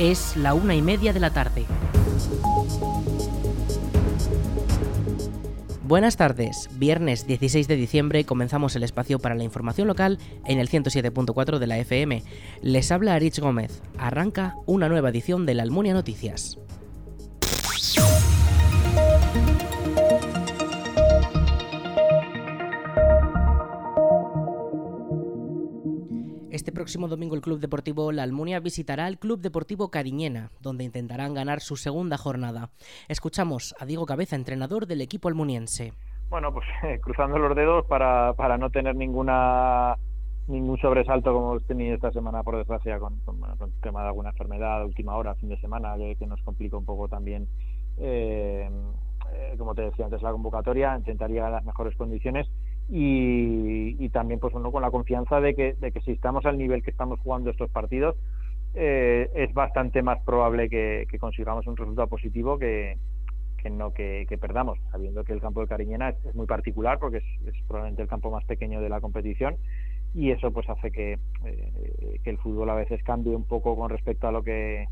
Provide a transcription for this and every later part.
Es la una y media de la tarde. Buenas tardes. Viernes 16 de diciembre comenzamos el espacio para la información local en el 107.4 de la FM. Les habla Arich Gómez. Arranca una nueva edición de la Almunia Noticias. Este próximo domingo el Club Deportivo La Almunia visitará el Club Deportivo Cariñena, donde intentarán ganar su segunda jornada. Escuchamos a Diego Cabeza, entrenador del equipo almuniense. Bueno, pues cruzando los dedos para, para no tener ninguna ningún sobresalto como hemos tenido esta semana, por desgracia, con, el tema de alguna enfermedad, última hora, fin de semana, que, nos complica un poco también, eh, eh, como te decía antes, la convocatoria. Intentaría las mejores condiciones y, también pues uno con la confianza de que, de que si estamos al nivel que estamos jugando estos partidos eh, es bastante más probable que, consigamos un resultado positivo que, que no que, perdamos, sabiendo que el campo de Cariñena es, muy particular porque es, probablemente el campo más pequeño de la competición y eso pues hace que, eh, que el fútbol a veces cambie un poco con respecto a lo que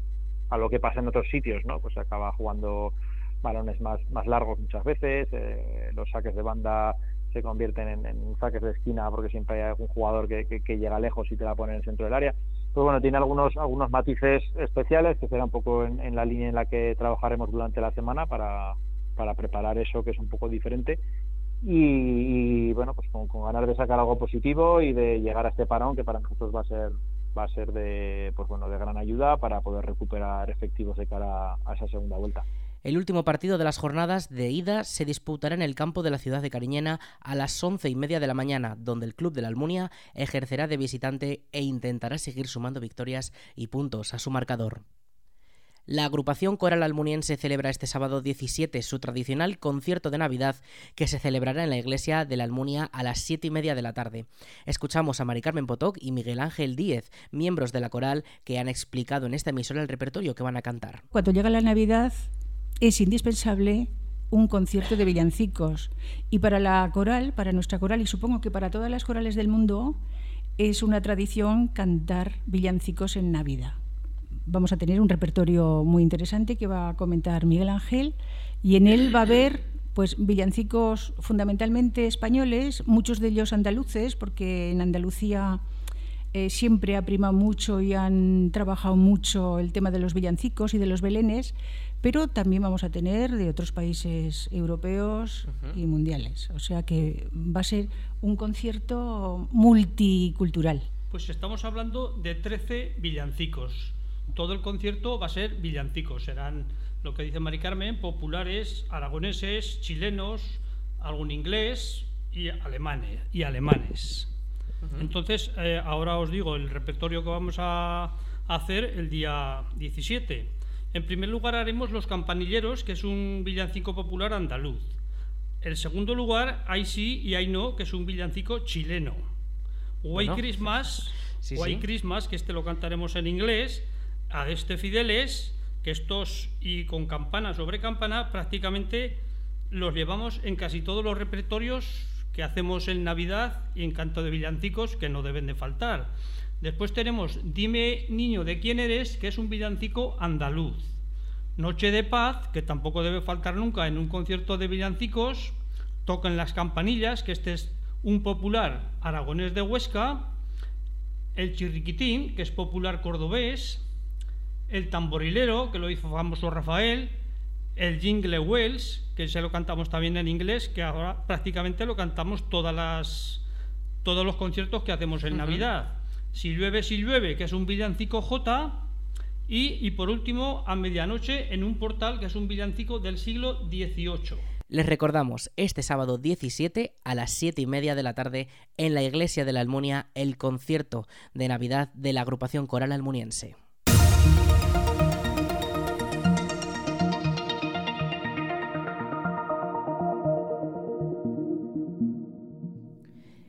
a lo que pasa en otros sitios, ¿no? Pues acaba jugando balones más, más largos muchas veces, eh, los saques de banda se convierten en, en, saques de esquina porque siempre hay algún jugador que, llega lejos y te la pone en el centro del área. Pues bueno, tiene algunos, algunos matices especiales que será un poco en, la línea en la que trabajaremos durante la semana para, para preparar eso que es un poco diferente. Y, bueno, pues con, ganas de sacar algo positivo y de llegar a este parón que para nosotros va a ser va a ser de pues bueno de gran ayuda para poder recuperar efectivos de cara a esa segunda vuelta. El último partido de las jornadas de ida se disputará en el campo de la ciudad de Cariñena a las once y media de la mañana, donde el club de la Almunia ejercerá de visitante e intentará seguir sumando victorias y puntos a su marcador. La agrupación coral almuniense celebra este sábado 17 su tradicional concierto de Navidad que se celebrará en la iglesia de la Almunia a las siete y media de la tarde. Escuchamos a Mari Carmen Potoc y Miguel Ángel Díez, miembros de la coral, que han explicado en esta emisora el repertorio que van a cantar. Cuando llega la Navidad, es indispensable un concierto de villancicos. Y para la coral, para nuestra coral, y supongo que para todas las corales del mundo, es una tradición cantar villancicos en Navidad. Vamos a tener un repertorio muy interesante que va a comentar Miguel Ángel y en él va a haber pues villancicos fundamentalmente españoles, muchos de ellos andaluces, porque en Andalucía eh, siempre ha primado mucho y han trabajado mucho el tema de los villancicos y de los belenes, pero también vamos a tener de otros países europeos y mundiales. O sea que va a ser un concierto multicultural. Pues estamos hablando de 13 villancicos. Todo el concierto va a ser villancicos. Serán, lo que dice Mari Carmen, populares, aragoneses, chilenos, algún inglés y alemanes. Y alemanes. Entonces, eh, ahora os digo el repertorio que vamos a hacer el día 17. En primer lugar haremos Los Campanilleros, que es un villancico popular andaluz. En segundo lugar, Hay sí y Hay no, que es un villancico chileno. White Christmas, White Christmas, que este lo cantaremos en inglés, a este Fideles, que estos y con campana sobre campana prácticamente los llevamos en casi todos los repertorios que hacemos en Navidad y en canto de villancicos que no deben de faltar. Después tenemos Dime niño de quién eres, que es un villancico andaluz. Noche de paz, que tampoco debe faltar nunca en un concierto de villancicos. Tocan las campanillas, que este es un popular aragonés de Huesca. El chirriquitín, que es popular cordobés. El tamborilero, que lo hizo famoso Rafael. El jingle wells, que se lo cantamos también en inglés, que ahora prácticamente lo cantamos todas las, todos los conciertos que hacemos en Navidad si llueve, si llueve, que es un villancico J. Y, y por último, a medianoche en un portal que es un villancico del siglo XVIII. Les recordamos, este sábado 17 a las 7 y media de la tarde en la iglesia de la Almunia, el concierto de Navidad de la agrupación coral almuniense.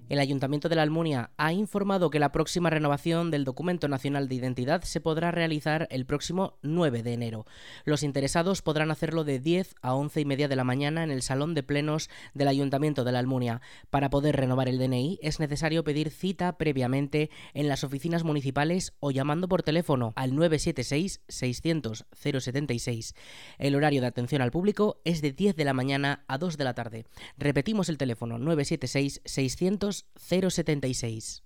El Ayuntamiento de la Almunia ha informado que la próxima renovación del Documento Nacional de Identidad se podrá realizar el próximo 9 de enero. Los interesados podrán hacerlo de 10 a 11 y media de la mañana en el Salón de Plenos del Ayuntamiento de la Almunia. Para poder renovar el DNI es necesario pedir cita previamente en las oficinas municipales o llamando por teléfono al 976 600 076. El horario de atención al público es de 10 de la mañana a 2 de la tarde. Repetimos el teléfono 976 600 076.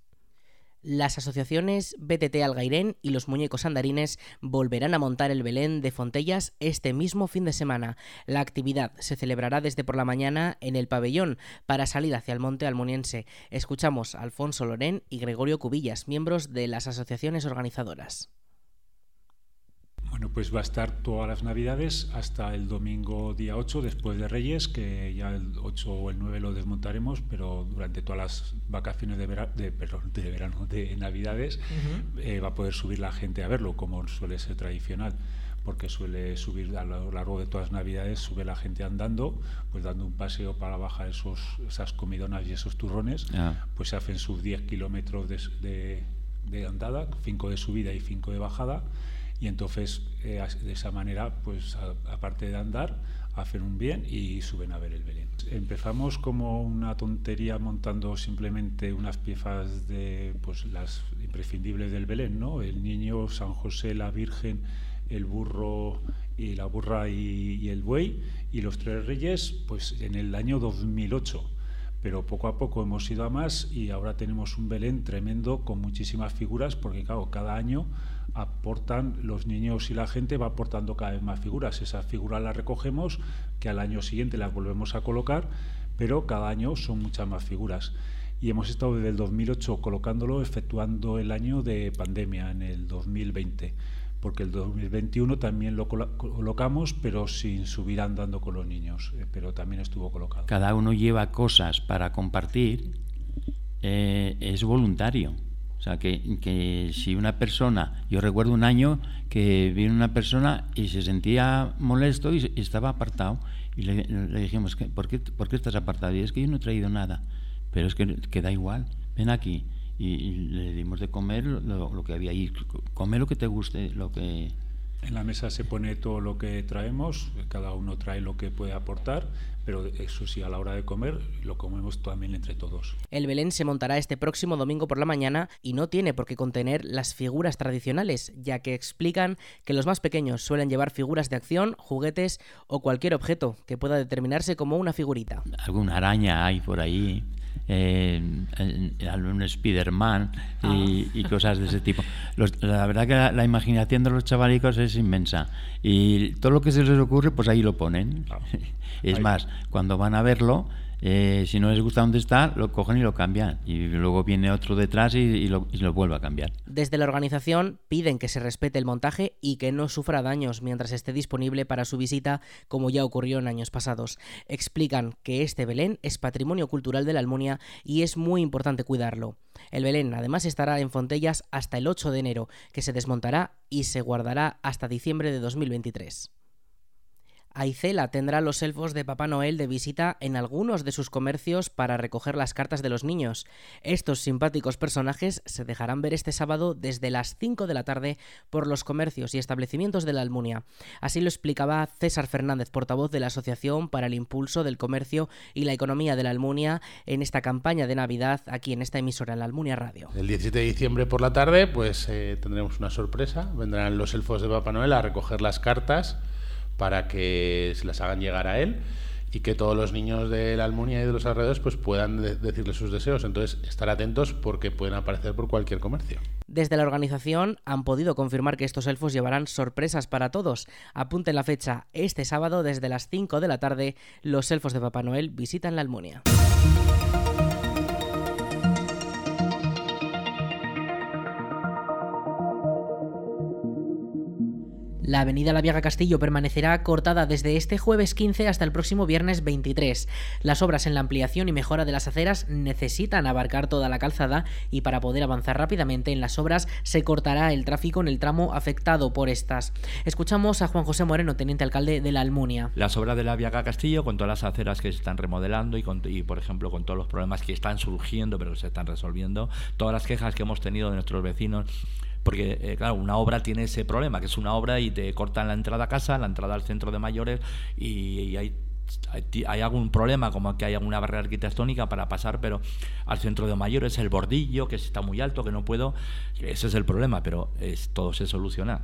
Las asociaciones BTT Algairén y los Muñecos Andarines volverán a montar el Belén de Fontellas este mismo fin de semana. La actividad se celebrará desde por la mañana en el pabellón para salir hacia el monte almuniense. Escuchamos a Alfonso Lorén y Gregorio Cubillas, miembros de las asociaciones organizadoras. Bueno, pues va a estar todas las navidades hasta el domingo día 8, después de Reyes, que ya el 8 o el 9 lo desmontaremos, pero durante todas las vacaciones de, de, de verano, de navidades, eh, va a poder subir la gente a verlo, como suele ser tradicional porque suele subir a lo largo de todas las navidades, sube la gente andando, pues dando un paseo para bajar esos, esas comidonas y esos turrones, ah. pues se hacen sus 10 kilómetros de, de andada, 5 de subida y 5 de bajada, y entonces eh, de esa manera, pues aparte de andar, hacen un bien y suben a ver el Belén. Empezamos como una tontería montando simplemente unas piezas de pues, las imprescindibles del Belén, ¿no? El niño, San José, la Virgen, el burro y la burra y, y el buey y los tres reyes, pues en el año 2008 pero poco a poco hemos ido a más y ahora tenemos un Belén tremendo con muchísimas figuras porque claro, cada año aportan los niños y la gente va aportando cada vez más figuras. Esas figuras las recogemos, que al año siguiente las volvemos a colocar, pero cada año son muchas más figuras. Y hemos estado desde el 2008 colocándolo, efectuando el año de pandemia, en el 2020, porque el 2021 también lo colocamos, pero sin subir andando con los niños, eh, pero también estuvo colocado. Cada uno lleva cosas para compartir, eh, es voluntario. O sea, que, si una persona, yo recuerdo un año que vino una persona y se sentía molesto y, estaba apartado, y le, dijimos, ¿por qué, ¿por qué estás apartado? Y es que yo no he traído nada, pero es que, que da igual, ven aquí. Y, le dimos de comer lo, lo, que había ahí, come lo que te guste, lo que en la mesa se pone todo lo que traemos, cada uno trae lo que puede aportar, pero eso sí, a la hora de comer lo comemos también entre todos. El Belén se montará este próximo domingo por la mañana y no tiene por qué contener las figuras tradicionales, ya que explican que los más pequeños suelen llevar figuras de acción, juguetes o cualquier objeto que pueda determinarse como una figurita. Alguna araña hay por ahí eh, un Spider-Man y, ah. cosas de ese tipo. la verdad que la, imaginación de los chavalicos es inmensa y todo lo que se les ocurre, pues ahí lo ponen. Es más, cuando van a verlo, eh, si no les gusta dónde está, lo cogen y lo cambian. Y luego viene otro detrás y, lo, y, lo, vuelve a cambiar. Desde la organización piden que se respete el montaje y que no sufra daños mientras esté disponible para su visita, como ya ocurrió en años pasados. Explican que este Belén es patrimonio cultural de la Almunia y es muy importante cuidarlo. El Belén además estará en Fontellas hasta el 8 de enero, que se desmontará y se guardará hasta diciembre de 2023. Aicela tendrá los elfos de Papá Noel de visita en algunos de sus comercios para recoger las cartas de los niños. Estos simpáticos personajes se dejarán ver este sábado desde las 5 de la tarde por los comercios y establecimientos de la Almunia. Así lo explicaba César Fernández, portavoz de la Asociación para el Impulso del Comercio y la Economía de la Almunia en esta campaña de Navidad aquí en esta emisora, en la Almunia Radio. El 17 de diciembre por la tarde pues eh, tendremos una sorpresa. Vendrán los elfos de Papá Noel a recoger las cartas para que se las hagan llegar a él y que todos los niños de la Almunia y de los alrededores pues puedan decirle sus deseos. Entonces, estar atentos porque pueden aparecer por cualquier comercio. Desde la organización han podido confirmar que estos elfos llevarán sorpresas para todos. Apunten la fecha, este sábado desde las 5 de la tarde, los elfos de Papá Noel visitan la Almunia. La avenida La Viaga Castillo permanecerá cortada desde este jueves 15 hasta el próximo viernes 23. Las obras en la ampliación y mejora de las aceras necesitan abarcar toda la calzada y para poder avanzar rápidamente en las obras se cortará el tráfico en el tramo afectado por estas. Escuchamos a Juan José Moreno, teniente alcalde de la Almunia. Las obras de la Viaga Castillo, con todas las aceras que se están remodelando y, y, por ejemplo, con todos los problemas que están surgiendo pero se están resolviendo, todas las quejas que hemos tenido de nuestros vecinos porque eh, claro, una obra tiene ese problema, que es una obra y te cortan la entrada a casa, la entrada al centro de mayores y, hay hay, algún problema, como que hay alguna barrera arquitectónica para pasar, pero al centro de mayores, el bordillo, que está muy alto, que no puedo, ese es el problema, pero es, todo se soluciona.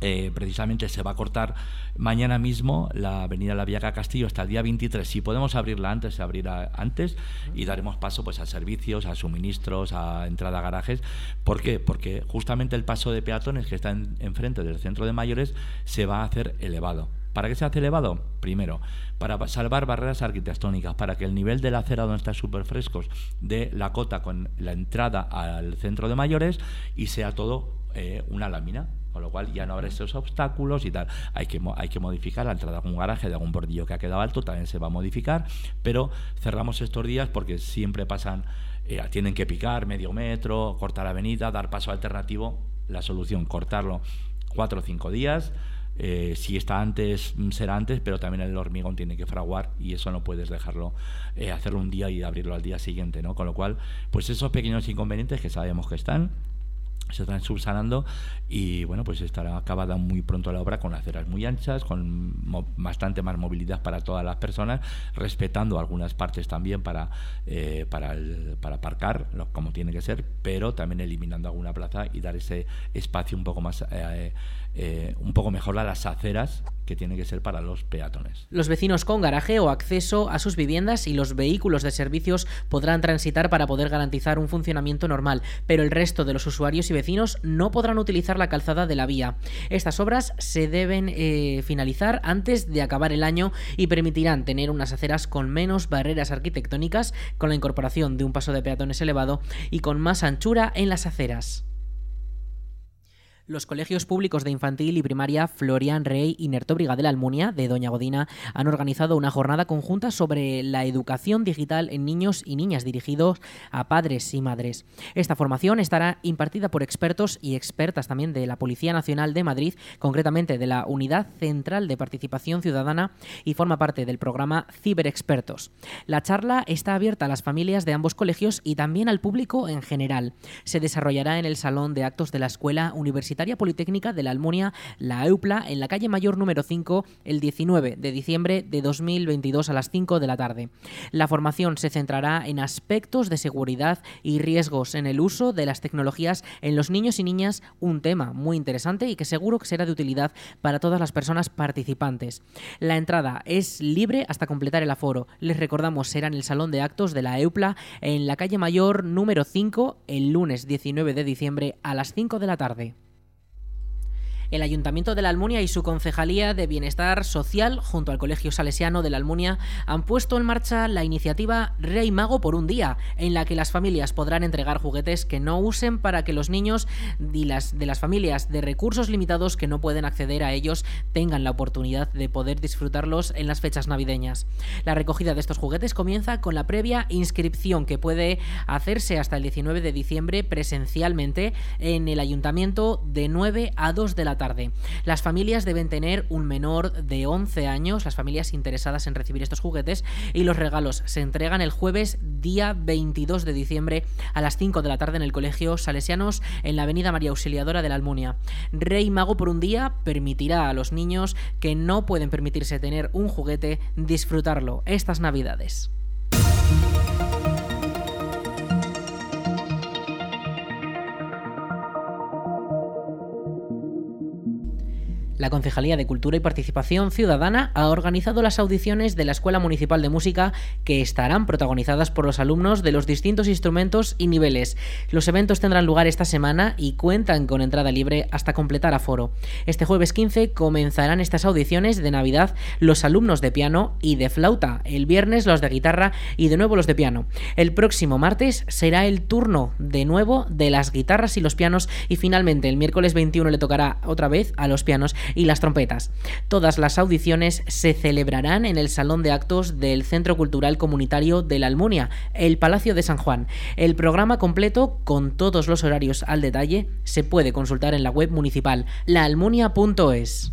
Eh, precisamente se va a cortar mañana mismo la avenida La Viaga Castillo hasta el día 23. Si podemos abrirla antes, se abrirá antes y daremos paso pues a servicios, a suministros, a entrada a garajes. ¿Por qué? Porque justamente el paso de peatones que está enfrente del centro de mayores se va a hacer elevado. ¿Para qué se hace elevado? Primero, para salvar barreras arquitectónicas, para que el nivel de la acera donde está súper frescos de la cota con la entrada al centro de mayores y sea todo eh, una lámina con lo cual ya no habrá esos obstáculos y tal. Hay que, hay que modificar la entrada de algún garaje, de algún bordillo que ha quedado alto, también se va a modificar, pero cerramos estos días porque siempre pasan, eh, tienen que picar medio metro, cortar avenida, dar paso alternativo. La solución, cortarlo cuatro o cinco días. Eh, si está antes, será antes, pero también el hormigón tiene que fraguar y eso no puedes dejarlo, eh, hacerlo un día y abrirlo al día siguiente, ¿no? Con lo cual, pues esos pequeños inconvenientes que sabemos que están, se están subsanando y bueno pues estará acabada muy pronto la obra con aceras muy anchas con bastante más movilidad para todas las personas respetando algunas partes también para eh, para, para aparcar como tiene que ser pero también eliminando alguna plaza y dar ese espacio un poco más eh, eh, un poco mejor a las aceras que tiene que ser para los peatones. Los vecinos con garaje o acceso a sus viviendas y los vehículos de servicios podrán transitar para poder garantizar un funcionamiento normal, pero el resto de los usuarios y vecinos no podrán utilizar la calzada de la vía. Estas obras se deben eh, finalizar antes de acabar el año y permitirán tener unas aceras con menos barreras arquitectónicas, con la incorporación de un paso de peatones elevado y con más anchura en las aceras. Los colegios públicos de infantil y primaria Florian Rey y Nertóbriga de la Almunia, de Doña Godina, han organizado una jornada conjunta sobre la educación digital en niños y niñas dirigidos a padres y madres. Esta formación estará impartida por expertos y expertas también de la Policía Nacional de Madrid, concretamente de la Unidad Central de Participación Ciudadana y forma parte del programa Ciberexpertos. La charla está abierta a las familias de ambos colegios y también al público en general. Se desarrollará en el Salón de Actos de la Escuela Universitaria Politécnica de la Almunia, la EUPLA, en la calle Mayor número 5, el 19 de diciembre de 2022 a las 5 de la tarde. La formación se centrará en aspectos de seguridad y riesgos en el uso de las tecnologías en los niños y niñas, un tema muy interesante y que seguro que será de utilidad para todas las personas participantes. La entrada es libre hasta completar el aforo. Les recordamos, será en el Salón de Actos de la EUPLA en la calle Mayor número 5 el lunes 19 de diciembre a las 5 de la tarde el Ayuntamiento de la Almunia y su Concejalía de Bienestar Social, junto al Colegio Salesiano de la Almunia, han puesto en marcha la iniciativa Rey Mago por un día, en la que las familias podrán entregar juguetes que no usen para que los niños de las, de las familias de recursos limitados que no pueden acceder a ellos tengan la oportunidad de poder disfrutarlos en las fechas navideñas. La recogida de estos juguetes comienza con la previa inscripción que puede hacerse hasta el 19 de diciembre presencialmente en el Ayuntamiento de 9 a 2 de la tarde. Las familias deben tener un menor de 11 años, las familias interesadas en recibir estos juguetes, y los regalos se entregan el jueves día 22 de diciembre a las 5 de la tarde en el Colegio Salesianos en la Avenida María Auxiliadora de la Almunia. Rey Mago por un día permitirá a los niños que no pueden permitirse tener un juguete disfrutarlo estas Navidades. La Concejalía de Cultura y Participación Ciudadana ha organizado las audiciones de la Escuela Municipal de Música que estarán protagonizadas por los alumnos de los distintos instrumentos y niveles. Los eventos tendrán lugar esta semana y cuentan con entrada libre hasta completar aforo. Este jueves 15 comenzarán estas audiciones de Navidad los alumnos de piano y de flauta, el viernes los de guitarra y de nuevo los de piano. El próximo martes será el turno de nuevo de las guitarras y los pianos y finalmente el miércoles 21 le tocará otra vez a los pianos y las trompetas. Todas las audiciones se celebrarán en el Salón de Actos del Centro Cultural Comunitario de la Almunia, el Palacio de San Juan. El programa completo, con todos los horarios al detalle, se puede consultar en la web municipal laalmunia.es.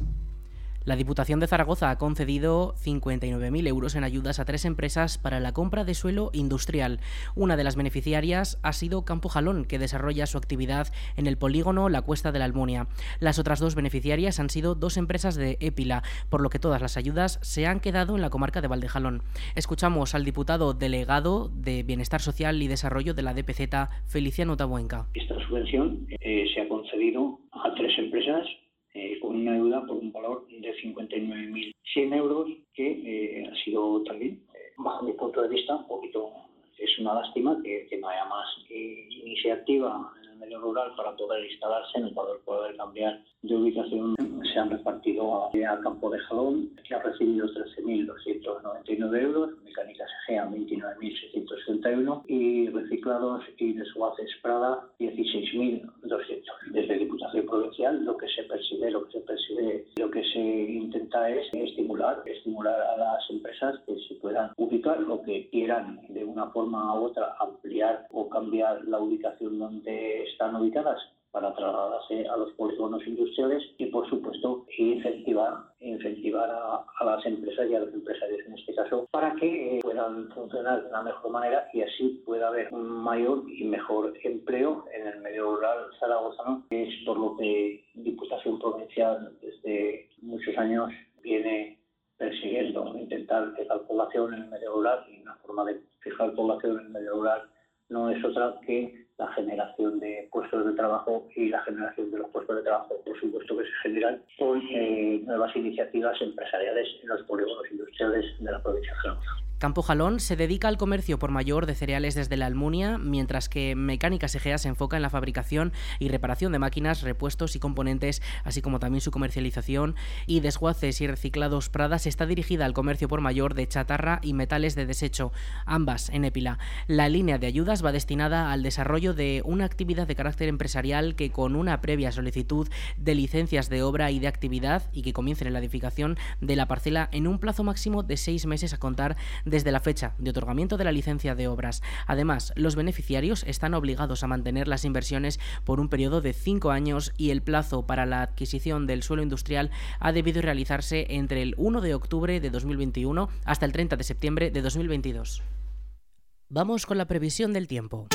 La Diputación de Zaragoza ha concedido 59.000 euros en ayudas a tres empresas para la compra de suelo industrial. Una de las beneficiarias ha sido Campo Jalón, que desarrolla su actividad en el polígono La Cuesta de la Almunia. Las otras dos beneficiarias han sido dos empresas de Épila, por lo que todas las ayudas se han quedado en la comarca de Valdejalón. Escuchamos al diputado delegado de Bienestar Social y Desarrollo de la DPZ, Feliciano Tabuenca. Esta subvención eh, se ha concedido a tres empresas eh, con una deuda por un valor de 59.100 euros, que eh, ha sido también, eh, bajo mi punto de vista, un poquito, es una lástima que, no haya más iniciativa en el medio rural para poder instalarse, en poder, poder cambiar de ubicación. Se han repartido a, Campo de Jalón, que ha recibido 13.299 euros, Mecánica SGEA 29.661 y reciclados y desguaces Prada 16.200. Desde Diputación Provincial lo que se percibe, lo que se percibe, lo que se intenta es estimular, estimular a las empresas que se puedan ubicar o que quieran de una forma u otra ampliar o cambiar la ubicación donde están ubicadas para trasladarse a los polígonos industriales y, por supuesto, incentivar, incentivar a, las empresas y a los empresarios en este caso para que eh, puedan funcionar de la mejor manera y así pueda haber un mayor y mejor empleo en el medio rural zaragozano, que es por lo que Diputación Provincial desde muchos años viene persiguiendo, intentar fijar población en el medio rural y una forma de fijar población en el medio rural no es otra que la generación de puestos de trabajo y la generación de los puestos de trabajo, por supuesto, que se generan con eh, nuevas iniciativas empresariales en los polígonos industriales de la provincia de Zaragoza. Campo Jalón se dedica al comercio por mayor de cereales desde la Almunia, mientras que Mecánica Segea se enfoca en la fabricación y reparación de máquinas, repuestos y componentes, así como también su comercialización. Y Desguaces y Reciclados Pradas está dirigida al comercio por mayor de chatarra y metales de desecho, ambas en Épila. La línea de ayudas va destinada al desarrollo de una actividad de carácter empresarial que con una previa solicitud de licencias de obra y de actividad y que comiencen en la edificación de la parcela en un plazo máximo de seis meses a contar desde la fecha de otorgamiento de la licencia de obras. Además, los beneficiarios están obligados a mantener las inversiones por un periodo de cinco años y el plazo para la adquisición del suelo industrial ha debido realizarse entre el 1 de octubre de 2021 hasta el 30 de septiembre de 2022. Vamos con la previsión del tiempo.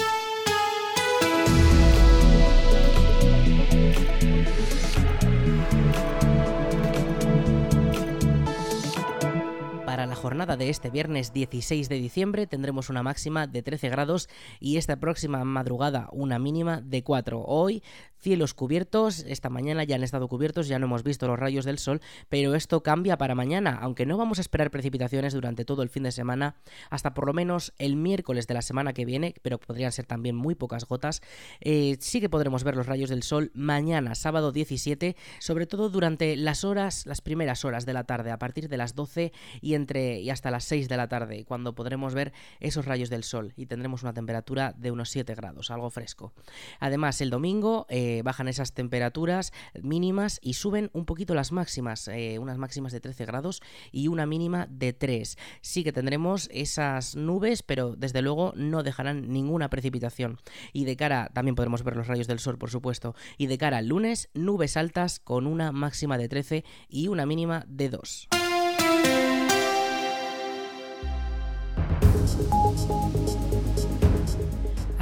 Para la jornada de este viernes 16 de diciembre. Tendremos una máxima de 13 grados y esta próxima madrugada una mínima de 4. Hoy cielos cubiertos, esta mañana ya han estado cubiertos, ya no hemos visto los rayos del sol, pero esto cambia para mañana, aunque no vamos a esperar precipitaciones durante todo el fin de semana, hasta por lo menos el miércoles de la semana que viene, pero podrían ser también muy pocas gotas, eh, sí que podremos ver los rayos del sol mañana, sábado 17, sobre todo durante las horas, las primeras horas de la tarde, a partir de las 12 y y hasta las 6 de la tarde, cuando podremos ver esos rayos del sol y tendremos una temperatura de unos 7 grados, algo fresco. Además, el domingo eh, bajan esas temperaturas mínimas y suben un poquito las máximas, eh, unas máximas de 13 grados y una mínima de 3. Sí que tendremos esas nubes, pero desde luego no dejarán ninguna precipitación. Y de cara, también podremos ver los rayos del sol, por supuesto, y de cara al lunes, nubes altas con una máxima de 13 y una mínima de 2.